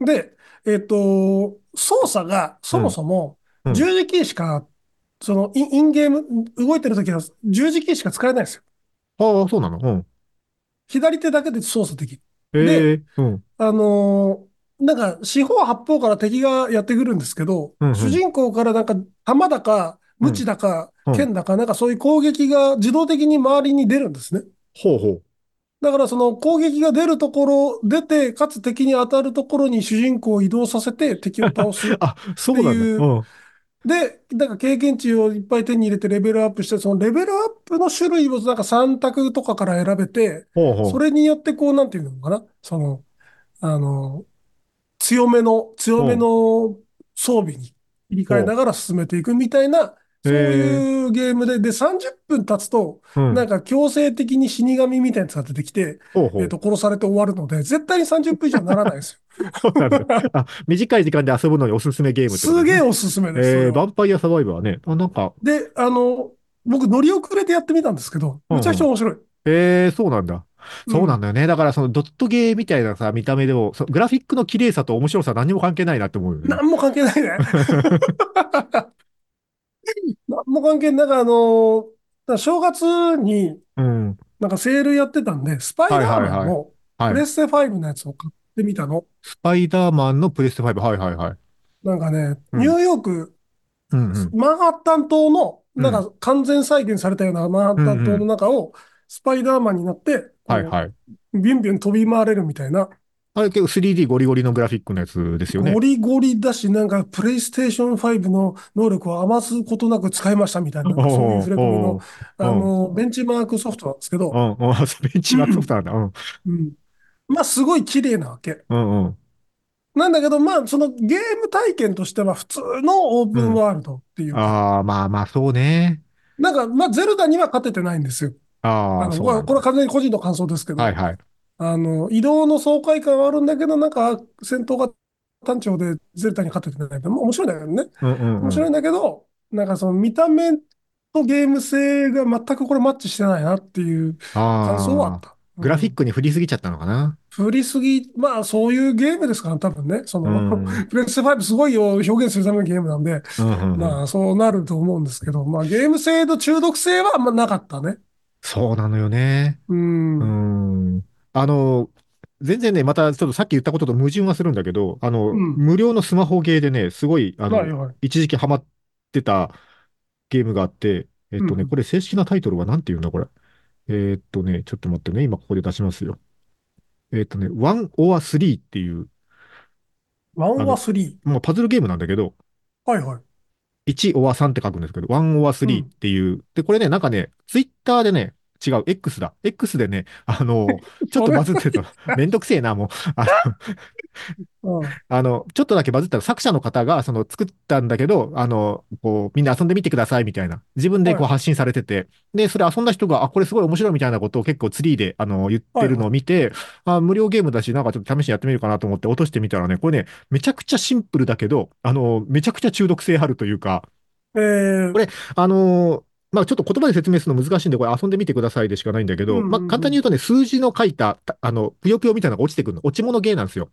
うん。で、えっと、操作がそもそもうんうん十字キーしか、そのイン、インゲーム、動いてるときは十字キーしか使えないんですよ。ああ、そうなの？うん。左手だけで操作できる。ええうん。あのーなんか、四方八方から敵がやってくるんですけど、うんうん主人公からなんか、弾だか、無知だか、うん剣だか、なんかそういう攻撃が自動的に周りに出るんですね。ほうほう。だからその攻撃が出るところ、出て、かつ敵に当たるところに主人公を移動させて敵を倒す。<laughs> あ、そうなんだ。うん。で、なんか経験値をいっぱい手に入れてレベルアップして、そのレベルアップの種類をなんか3択とかから選べて、ほうほう。それによってこう、なんていうのかなその、あの、強めの、強めの装備に切り替えながら進めていくみたいな、そういうゲームで、で、30分経つと、うんなんか強制的に死神みたいなやつが出てきて、えっと、殺されて終わるので、絶対に30分以上ならないですよ。そうなんだ。あ、短い時間で遊ぶのにおすすめゲームすげえおすすめです。そえー、ンパイアサバイバーね。あ、なんか、で、あの、僕乗り遅れてやってみたんですけど、めちゃくちゃ面白い。ええそうなんだ。そうなんだよね。だからそのドットゲーみたいなさ、見た目でも、そグラフィックの綺麗さと面白さ何にも関係ないなって思うよね。何も関係ないね。<laughs> 何も関係ない。なんかあの、だから正月に、うん。なんかセールやってたんで、スパイダーマンのはい。プレステ5のやつを買ってみたの。スパイダーマンのプレステ5。はいはいはい。なんかね、うんニューヨーク、うんうん。マンハッタン島の、うんなんか完全再現されたようなマンハッタン島の中を、スパイダーマンになって、はいはい。ビュンビュン飛び回れるみたいな、あれ結構 3D ゴリゴリのグラフィックのやつですよねゴ。リゴリだし、なんかプレイステーション5の能力を余すことなく使いましたみたいな、そういう触れ込みの、あの、ベンチマークソフトなんですけど、<laughs> ベンチマークソフトなんだ。うん、うん。まあ、すごい綺麗なわけ。うん、うん。なんだけど、まあ、そのゲーム体験としては普通のオープンワールドっていうか、ああ、まあまあ、そうね。なんか、まあ、ゼルダには勝ててないんですよ。ああ、そこれこれは完全に個人の感想ですけど、はいはい。あの、移動の爽快感はあるんだけど、なんか、戦闘が単調でゼルダに勝ててない。まあ面白いんだけどね。うんうんうん。面白いんだけど、なんかその見た目とゲーム性が全くこれマッチしてないなっていう感想はあああ、った。グラフィック。クに振りすぎちゃったのかな？振りすぎ、まあそういうゲームですから、多分ね。その、うん <laughs> プレステ5すごいを表現するためのゲームなんで、うんうんうんまあそうなると思うんですけど、まあゲーム性の中毒性はあんまなかったね。そうなのよね。うん。ううんん。あの、全然ね、またちょっとさっき言ったことと矛盾はするんだけど、あの、うん無料のスマホゲーでね、すごい、あの、はいはい。一時期ハマってたゲームがあって、えっとね、うんこれ正式なタイトルは何て言うんだ、これ。えーっとね、ちょっと待ってね、今ここで出しますよ。えーっとね、1 or 3っていう、ワンは3。まあ、パズルゲームなんだけど、はいはい。1 or 3って書くんですけど、1 or 3っていう、で、これね、なんかね、ツイッターでね、違う、X だ。X でね、あの、<laughs> ちょっとバズってた。めんどくせえな、もう。あの、うん。あの、ちょっとだけバズったら作者の方が、その、作ったんだけど、あの、こう、みんな遊んでみてくださいみたいな、自分でこうはい発信されてて、で、それ遊んだ人が、あ、これすごい面白いみたいなことを結構ツリーで、あの、言ってるのを見て、あ、無料ゲームだし、なんかちょっと試しにやってみるかなと思って落としてみたらね、これね、めちゃくちゃシンプルだけど、あの、めちゃくちゃ中毒性あるというか、えー、これあのーまあちょっと言葉で説明するの難しいんで、これ遊んでみてくださいでしかないんだけど、うんうんうんまあ簡単に言うとね、数字の書いた、たあの、ぷよぷよみたいなのが落ちてくるの。落ち物ゲーなんですよ。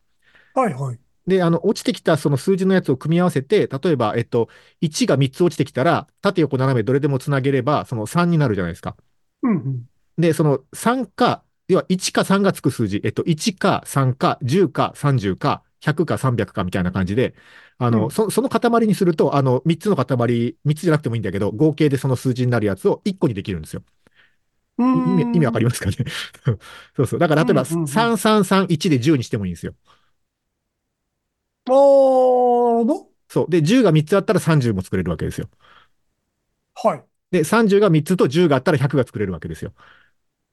はいはい。で、あの、落ちてきたその数字のやつを組み合わせて、例えば、えっと、1が3つ落ちてきたら、縦横斜めどれでもつなげれば、その3になるじゃないですか。うんうん。で、その3か、要は1か3がつく数字、えっと、1か3か10か30か100か300かみたいな感じで、あの、うんそその塊にすると、あの、3つの塊、3つじゃなくてもいいんだけど、合計でその数字になるやつを1個にできるんですよ。意味、意味わかりまますかね？<laughs> そうそう。だから、例えば、うんうんうん3331で10にしてもいいんですよ。す。あーどそう。で、10が3つあったら30も作れるわけですよ。はい。で、30が3つと10があったら100が作れるわけですよ。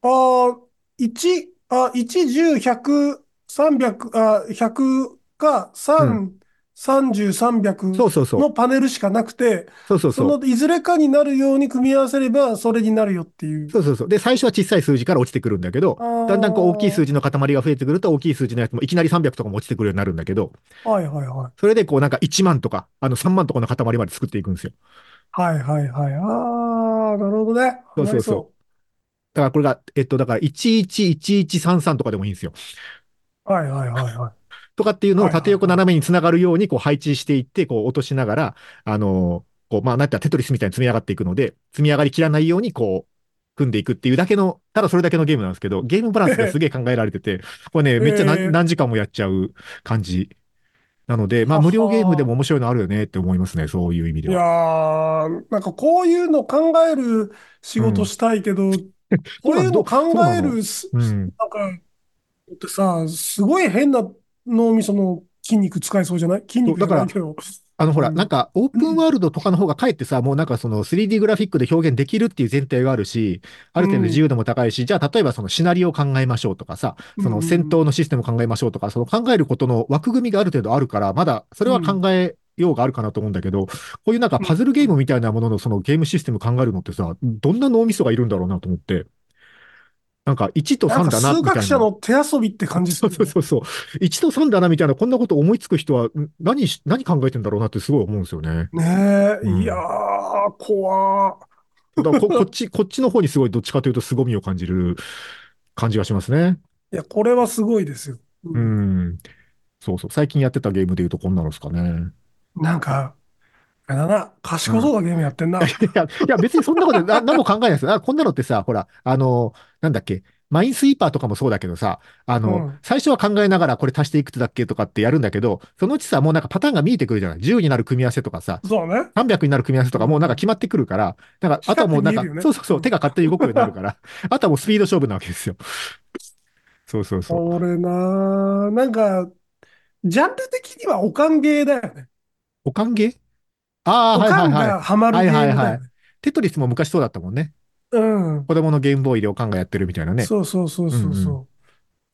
あー、1、あ、1、10、100、300、あ、100か、う3、30、300そうそうそう。のパネルしかなくて、そそうそうそう。のいずれかになるように組み合わせれば、それになるよっていう。そうそうそう。で、最初は小さい数字から落ちてくるんだけど、だんだんこう大きい数字の塊が増えてくると、大きい数字のやつもいきなり300とかも落ちてくるようになるんだけど、はいはいはい。それでこうなんか1万とか、あの3万とかの塊まで作っていくんですよ。はいはいはい。あー、なるほどね。そうそうそうだからこれが、えっと、だから111133とかでもいいんですよ。う。はいはいはいはい。とかっていうのを縦横斜めにつながるようにこう配置していって、こう落としながら、あのーこう、まあ、なんてテトリスみたいに積み上がっていくので、積み上がりきらないようにこう、組んでいくっていうだけの、ただそれだけのゲームなんですけど、ゲームバランスがすげえ考えられてて、これね、<laughs> めっちゃ何,、えー何時間もやっちゃう感じ。なので、まあ、はは。無料ゲームでも面白いのあるよねって思いますね、そういう意味でいやなんかこういうの考える仕事したいけど、こういうの考えるす、うん。なんか、ってさ、すごい変な脳みその筋肉使いそうじゃない？筋肉じゃないけど。あの、ほら、うん。なんか、オープンワールドとかの方がかえってさ、もうなんかその 3D グラフィックで表現できるっていう前提があるし、ある程度自由度も高いし、じゃあ例えばそのシナリオを考えましょうとかさ、その戦闘のシステムを考えましょうとか、その考えることの枠組みがある程度あるから、まだそれは考えようがあるかなと思うんだけど、こういうなんかパズルゲームみたいなもののそのゲームシステム考えるのってさ、どんな脳みそがいるんだろうなと思って。なんか1と3なんかだな、みたいな。数学者の手遊びって感じすそうるよね。そうそうそう。1と3だなみたいな、こんなこと思いつく人は、ん何し、何考えてんだろうなってすごい思うんですよね。ねえ、うんいやー、怖ー。だこ <laughs> こっち、こっちの方にすごいどっちかというと凄みを感じる感じがしますね。いや、これはすごいですよ。う。ん。そうそう。最近やってたゲームで言うとこんなのですかね。なんか、あれだな、賢そうなゲームやってんな。<laughs> いや、いや別にそんなことな <laughs> 何も考えないですよ。あこんなのってさ、ほら、あの、なんだっけ、マインスイーパーとかもそうだけどさ、あの、うん最初は考えながらこれ足していくつだっけとかってやるんだけど、そのうちさ、もうなんかパターンが見えてくるじゃない ?10 になる組み合わせとかさ、そうね。300になる組み合わせとかもうなんか決まってくるから、なんか、あとはもうなんか、ねそうそうそう、手が勝手に動くようになるから、<laughs> あとはもうスピード勝負なわけですよ。そうそうそう。俺な、なんか、ジャンル的にはおかんゲーだよね。おかんげああ、おはいはいはい。ハマるゲームはいはいはいだよね。テトリスも昔そうだったもんね。うん。子供のゲームボーイでおかんがやってるみたいなね。そうそうそうそううんそ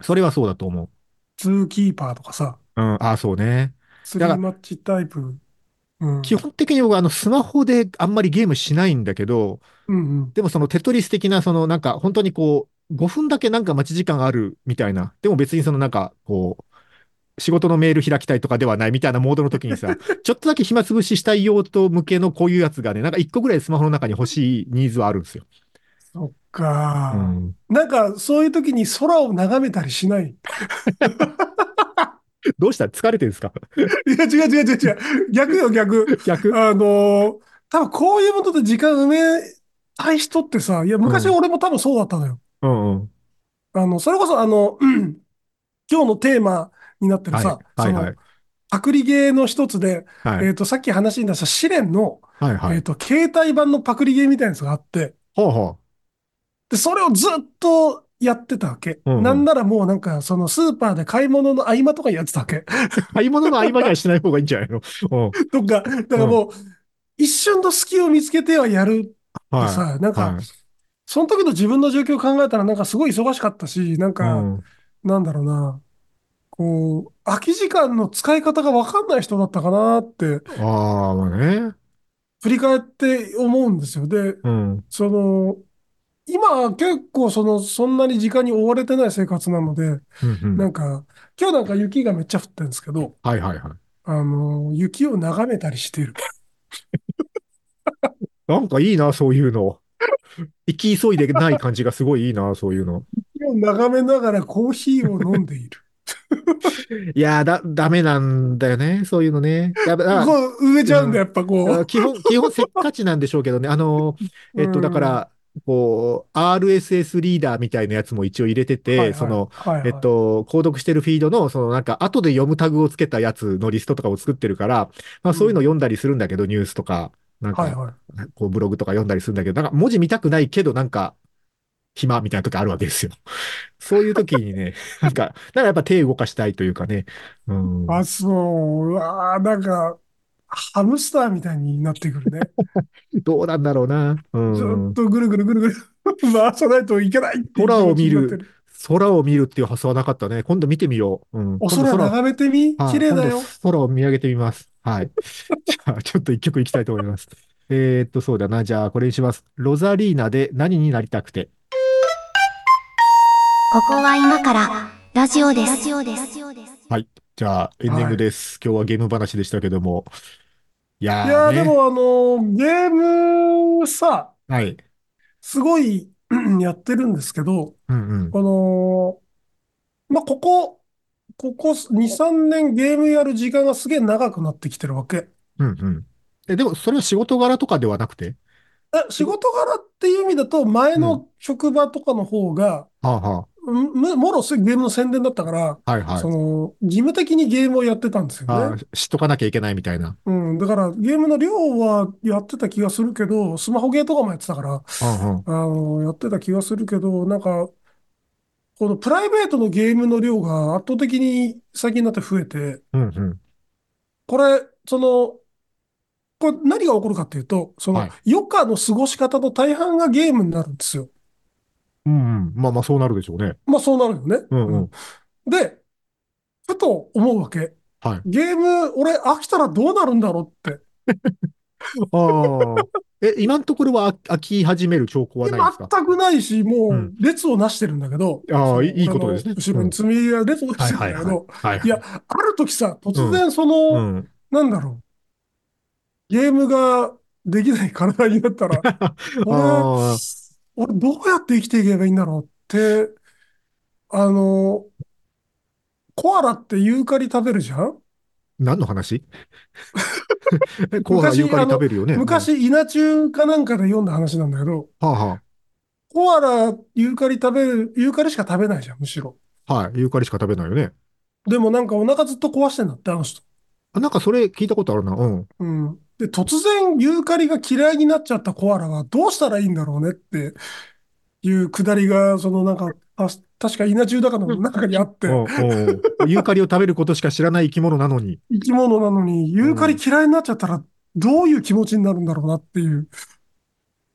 う。それはそうだと思う。ツーキーパーとかさ、うん、ああ、そうね。スリーマッチタイプ。うん。基本的に僕あのスマホであんまりゲームしないんだけど、うんうん。でもそのテトリス的なそのなんか本当にこう5分だけなんか待ち時間あるみたいな、でも別にそのなんかこう仕事のメール開きたいとかではないみたいなモードの時にさ、<laughs> ちょっとだけ暇つぶししたい用途向けのこういうやつがね、なんか1個ぐらいスマホの中に欲しいニーズはあるんですよ。そっかう。ん、なんか、そういう時に空を眺めたりしない？<laughs> どうした？疲れてるんですか？いや、違う違う違う違う。逆よ、逆。逆？あのー多分こういうもので時間埋めたい人ってさ、いや、昔うん俺も多分そうだったのよ。うんうん。あの、それこそあの、うん今日のテーマになってるはいさ、そのはいはい。パクリゲーの一つで、はいえっと、さっき話に出した試練の、はいはい。えっと、携帯版のパクリゲーみたいなやつがあって、ほうほで、それをずっとやってたわけ。うんうんなんならもうなんか、そのスーパーで買い物の合間とかやってたわけ。う。<laughs> 買い物の合間にはしない方がいいんじゃないの？うん。とか、だからもう、一瞬の隙を見つけてはやるってはい。さ、なんかはい、その時の自分の状況を考えたらなんかすごい忙しかったし、なんうか、ん。なんだろうな、こう、空き時間の使い方がわかんない人だったかなって、ああ、まあね。振り返って思うんですよ。で、うん。その、今は結構その、そんなに時間に追われてない生活なので、うんうんなんか、今日なんか雪がめっちゃ降ってるんですけど、はいはいはい。あの、雪を眺めたりしてる。<laughs> なんかいいな、そういうの。行き急いでない感じがすごいいいな、そういうの。<laughs> 雪を眺めながらコーヒーを飲んでいる。いやー、だ、ダメなんだよね、そういうのね。やっぱ、あこう、植えちゃうんだ、やっぱこう。あ基本、基本せっかちなんでしょうけどね。あの、えっと、だから、こう、RSS リーダーみたいなやつも一応入れてて、はいはいその、はいはいえっと、購読してるフィードの、そのなんか、後で読むタグをつけたやつのリストとかを作ってるから、まあそういうの読んだりするんだけど、ニュースとか、なんか、はいはい。こうブログとか読んだりするんだけど、なんか文字見たくないけど、なんか、暇みたいな時あるわけですよ。<laughs> そういう時にね、<laughs> なんか、だからやっぱ手動かしたいというかね。うん。あ、そう。うわーなんか、ハムスターみたいになってくるね。<laughs> どうなんだろうな。うずっん。とぐるぐるぐるぐる回さないといけない空を見る、空を見るっていう発想はなかったね。今度見てみよう。うん。お空眺めてみ？はい綺麗だよ空を見上げてみます。はい。じゃあ、ちょっと一曲いきたいと思います。えーっと、そうだな。じゃあ、これにします。ロザリーナで何になりたくて？ここは今からラジオです。ラジオです。じゃあ、エンディングです。今日はゲーム話でしたけども。いやいやー、ーね。でもあのー、ゲームさ、はい。すごいやってるんですけど、うんうん。この、まあ、ここ、ここ2、3年ゲームやる時間がすげえ長くなってきてるわけ。うんうん。え、でも、それは仕事柄とかではなくて？え仕事柄っていう意味だと、前の職場とかの方が、はあはむもろすゲームの宣伝だったから、あ。はいはいそ。の、義務的にゲームをやってたんですよあね。知っとかなきゃいけないみたいな。うん、だからゲームの量はやってた気がするけど、スマホゲーとかもやってたから、うんうん。あの、やってた気がするけど、なんか、このプライベートのゲームの量が圧倒的に最近になって増えて、うんうん。これ、その、これ何が起こるかっていうと、そのはい、余暇の過ごし方の大半がゲームになるんですよ。うんうん。まあまあ、そうなるでしょうね。まあそうなるよね。うんうんで、ふと思うわけ。はい。ゲーム、俺飽きたらどうなるんだろうって。<laughs> ああ。え、今のところは飽飽き始める兆候はないですか？全くないし、もううん列をなしてるんだけど、ああそのいいことですね後ろに積み上げ列をなはいして。るんだけど、はいいや、ある時さ、突然その、うん。なんだろう、ゲームができない体になったら、<laughs> 俺、あ俺どうやって生きていけばいいんだろうって、あの、コアラってユーカリ食べるじゃん？何の話？<laughs> コアラユーカリ食べるよね。昔、稲中かなんかで読んだ話なんだけど、うん。はあはコアラ、ユーカリ食べる、ユーカリしか食べないじゃん、むしろ。あ。はい。ユーカリしか食べないよね。でもなんかお腹ずっと壊してんだって、あの人。あなんかそれ聞いたことあるな。うん。うん。で、突然ユーカリが嫌いになっちゃったコアラはどうしたらいいんだろうねっていうくだりが、そのなんか、あ確か稲中だかの中にあって、おうおうユーカリを食べることしか知らない生き物なのに。生き物なのにユーカリ嫌いになっちゃったらどういう気持ちになるんだろうなっていう。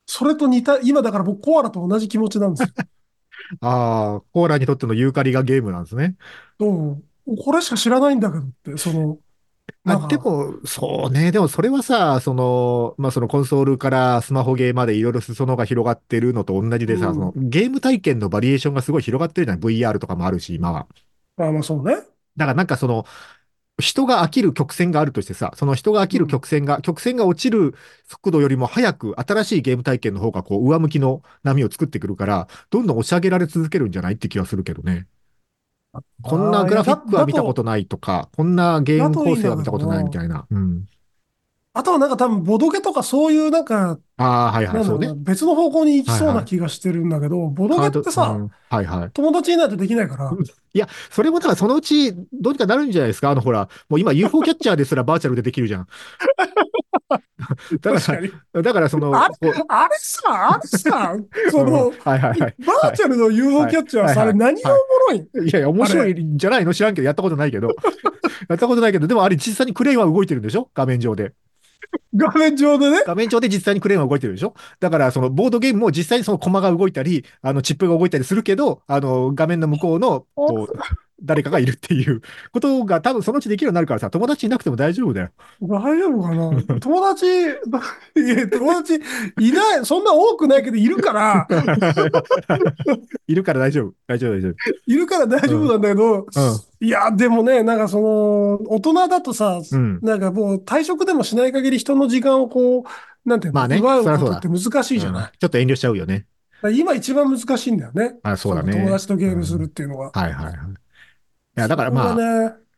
それと似た、今だから僕コアラと同じ気持ちなんですよ。<laughs> ああ、コアラにとってのユーカリがゲームなんですね。うん。これしか知らないんだけどって、その、<laughs> なんかあでも、そうね。でもそれはさ、その、まあ、そのコンソールからスマホゲーまでいろいろ裾野が広がってるのと同じでさ、うんそのゲーム体験のバリエーションがすごい広がってるじゃない ?VR とかもあるし、今は。まあまあそうね。だからなんかその、人が飽きる曲線があるとしてさ、その人が飽きる曲線が、曲線が落ちる速度よりも早く新しいゲーム体験の方がこう上向きの波を作ってくるから、どんどん押し上げられ続けるんじゃないって気がするけどね。こんなグラフィックは見たことないとか、こんなゲーム構成は見たことないみたいな。うん。あとはなんか多分ボドゲとかそういうなんか、ああ、はいはい。別の方向に行きそうはいはない気がしてるんだけど、ボドゲカードってさ、うんはいはい。友達いないとできないから、<laughs> いや、それもだからそのうちどうにかなるんじゃないですか？あのほら、もう今 UFO キャッチャーですらバーチャルでできるじゃん。だか確かに。ら、だからその、あれ？あれさ、あれさ、<laughs> その、うんはいはいはい。バーチャルの UFO キャッチャーさ、あれはいはい何がおもろい？んいやいや、面白いんじゃないの？知らんけど、やったことないけど。<laughs> やったことないけど、でもあれ実際にクレーンは動いてるんでしょ？画面上で。画面上でね？画面上で実際にクレーンは動いてるでしょ？だから、そのボードゲームも実際にそのコマが動いたり、あのチップが動いたりするけど、あの画面の向こうの、こう、誰かがいるっていうことが多分そのうちできるようになるからさ、友達いなくても大丈夫だよ。大丈夫かな？<laughs> 友達、<laughs> いや、友達いない、そんな多くないけど、いるから、<laughs> いるから大丈夫。大丈夫、大丈夫。いるから大丈夫なんだけど、いや、でもね、なんかその、大人だとさ、うん。なんかもう退職でもしない限り人の時間をこう、なんていうの、まあね奪うことって難しいじゃない？うんちょっと遠慮しちゃうよね。今一番難しいんだよね。あそうだねの友達とゲームするっていうのは。はいはいはい。いや、だからまあそ、ね、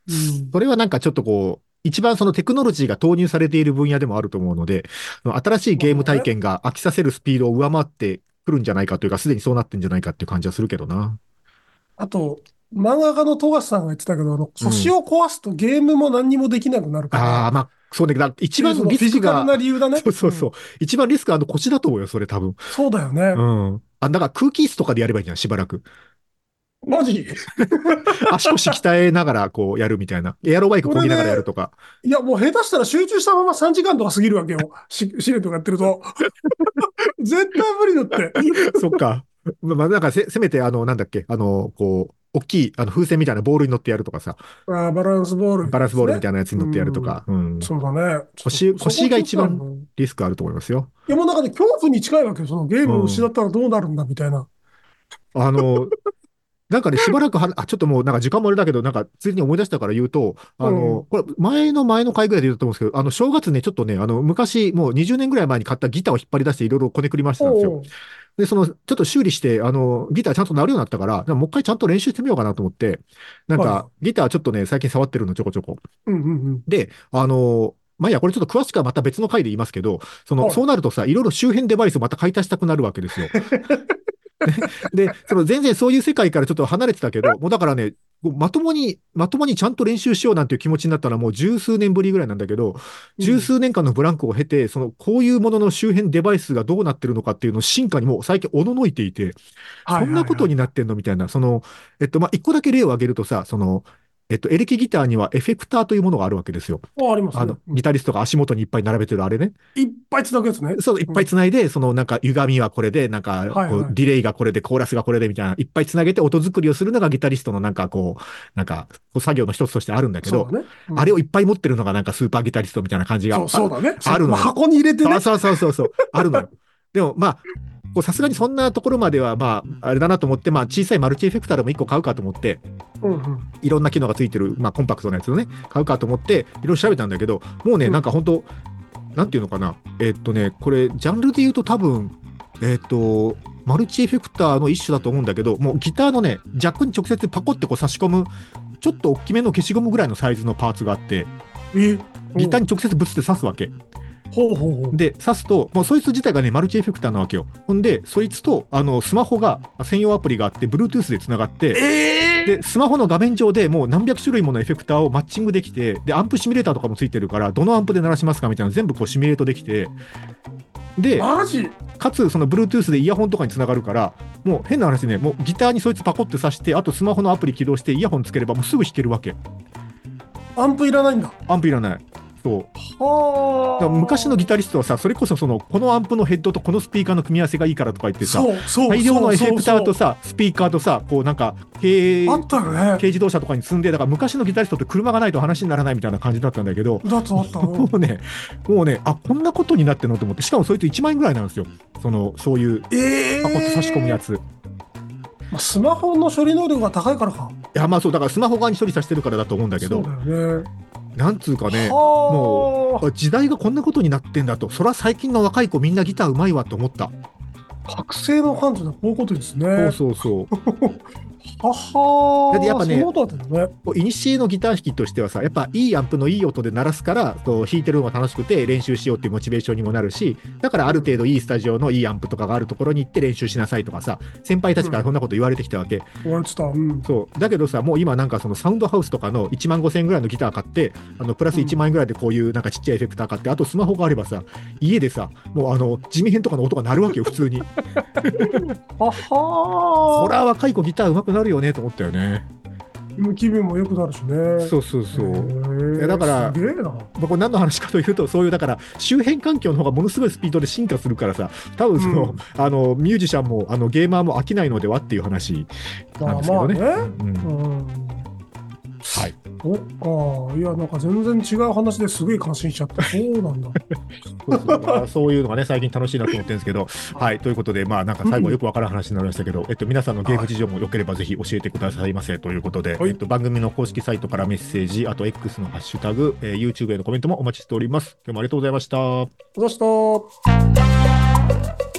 うんそれはなんかちょっとこう、一番そのテクノロジーが投入されている分野でもあると思うので、新しいゲーム体験が飽きさせるスピードを上回ってくるんじゃないかというか、すでにそうなってんじゃないかっていう感じはするけどな。あと、漫画家の富樫さんが言ってたけど、あの腰を壊すとゲームも何にもできなくなるから。ああ、まあ、そうだけど、一番リスクフィジカルなが、理由だね。そうそうそう、ん一番リスクはあの腰だと思うよ、それ多分。そうだよね。うん。あ、だから空気椅子とかでやればいいじゃん、しばらく。マジ？<laughs> 足腰鍛えながらこうやるみたいな。エアロバイクこぎながらやるとか。いや、もう下手したら集中したまま3時間とか過ぎるわけよ。し、試練とかやってると。<laughs> 絶対無理だって。<laughs> そっか。まあ、なんかせ、せめて、あの、なんだっけ、あの、こう、大きい、あの、風船みたいなボールに乗ってやるとかさ、あーバランスボール、バランスボールみたいいなやつに乗ってやるとか、うん。そうだね。腰そ腰が一番リスクあると思いますよ。いや、もうなんかね、恐怖に近いわけよ。そのゲームを失ったらどうなるんだみたいな。あの、なんかね、しばらくは、あ、ちょっともうなんか時間もあれだけど、なんか、ついに思い出したから言うと、あの、これ、前の前の回ぐらいで言ったと思うんですけど、あの、正月ね、ちょっとね、あの、昔、もう20年ぐらい前に買ったギターを引っ張り出していろいろこねくり回してたんですよ。で、その、ちょっと修理して、あの、ギターちゃんと鳴るようになったから、もう一回ちゃんと練習してみようかなと思って、なんはか、ギターちょっとね、最近触ってるのちょこちょこ。うんうんうん。で、あの、まあ、いや、これちょっと詳しくはまた別の回で言いますけど、その、はいそうなるとさ、いろいろ周辺デバイスをまた買い足したくなるわけですよ。<laughs> で、その全然そういう世界からちょっと離れてたけど、もうだからね、まともに、まともにちゃんと練習しようなんていう気持ちになったのはもう十数年ぶりぐらいなんだけど、十数年間のブランクを経て、その、こういうものの周辺デバイスがどうなってるのかっていうのを進化にもう最近おののいていて、そんなことになってんのみたいな、その、えっと、まあ、一個だけ例を挙げるとさ、その、えっと、エレキギターにはエフェクターというものがあるわけですよ。あありますねあの、ギタリストが足元にいっぱい並べてるあれね。いっぱい繋ぐやつね。そう、いっぱい繋いで、そのなんか歪みはこれで、なんか、こはいはいうディレイがこれで、コーラスがこれでみたいな、いっぱい繋げて音作りをするのがギタリストのなんかこう、なんか、作業の一つとしてあるんだけど、ね。うんあれをいっぱい持ってるのがなんかスーパーギタリストみたいな感じが。そうそうだね。あるのまあ箱に入れてね。<laughs> そうそうそうそう、あるのよ。でもまあ、さすがにそんなところまでは、まあ、あれだなと思って、まあ、小さいマルチエフェクターでも1個買うかと思って、うんうん。いろんな機能がついてる、まあ、コンパクトなやつをね、買うかと思って、いろいろ調べたんだけど、もうね、うんなんか本当、なんていうのかな、えっとね、これ、ジャンルで言うと多分、えっと、マルチエフェクターの一種だと思うんだけど、もうギターのね、ジャックに直接パコってこう差し込む、ちょっと大きめの消しゴムぐらいのサイズのパーツがあって、え、ギターに直接ぶつって刺すわけ。ほうほうほう。で、刺すと、もうそいつ自体がね、マルチエフェクターなわけよ。ほんで、そいつと、あの、スマホが、専用アプリがあって、Bluetooth で繋がって、えで、スマホの画面上でもう何百種類ものエフェクターをマッチングできて、で、アンプシミュレーターとかもついてるから、どのアンプで鳴らしますかみたいなの全部こうシミュレートできて、で、かつ、その Bluetooth でイヤホンとかにつながるから、もう変な話ね、もうギターにそいつパコって挿して、あとスマホのアプリ起動して、イヤホンつければもうすぐ弾けるわけ。アンプいらないんだ。アンプいらない。そう。昔のギタリストはさ、それこそその、このアンプのヘッドとこのスピーカーの組み合わせがいいからとか言ってさ、そうそう大量のエフェクターとそさ、スピーカーとさ、こうなんか、軽ね。軽自動車とかに積んで、だから昔のギタリストって車がないと話にならないみたいな感じだったんだけど、だったあった。うんもうね、もうね、あ、こんなことになってんのと思って、しかもそいつ1万円ぐらいなんですよ。その、そういう、ええパコッと差し込むやつ。いまあスマホの処理能力が高いからか。や、まあそう、だからスマホ側に処理させてるからだと思うんだけど、そうだよね。なんつうかね、もあ時代がこんなことになってんだと、そら最近の若い子みんなギターうまいわと思った。覚醒の感じでこういうことですね。そうそうそう。ははだってやっぱねいうことだったよね。こうイニシエのギター弾きとしてはさ、やっぱいいアンプのいい音で鳴らすから、そう弾いてるのが楽しくて練習しようっていうモチベーションにもなるし、だからある程度いいスタジオのいいアンプとかがあるところに行って練習しなさいとかさ、先輩たちからそんなこと言われてきたわけ。言われてた。うん。そう。だけどさ、もう今なんかそのサウンドハウスとかの1万5千円ぐらいのギター買って、あの、プラス1万円ぐらいでこういうなんかちっちゃいエフェクター買って、あとスマホがあればさ、家でさ、もうあの、地味編とかの音が鳴るわけよ、普通に。<laughs> ははそら若い子ギター上手くなるよねと思ったよね。気分も良くなるしね。そうそうそう。だからすげえな。まあ、これ何の話かというと、そういうだから周辺環境の方がものすごいスピードで進化するからさ、多分その、うんあのミュージシャンもあのゲーマーも飽きないのではっていう話なんですけどね。まあまあうんうん。はい、おああ、いや、なんか全然違う話ですごい感心しちゃった。そうなんだ。そうそういうのがね、最近楽しいなと思ってるんですけど、はい、ということで、まあなんか最後よくわからん話になりましたけど、えっと、皆さんのゲーム事情もよければぜひ教えてくださいませということで、はい。えっと、番組の公式サイトからメッセージ、あと X のハッシュタグ、えー YouTube へのコメントもお待ちしております。今日もありがとうございました。どうした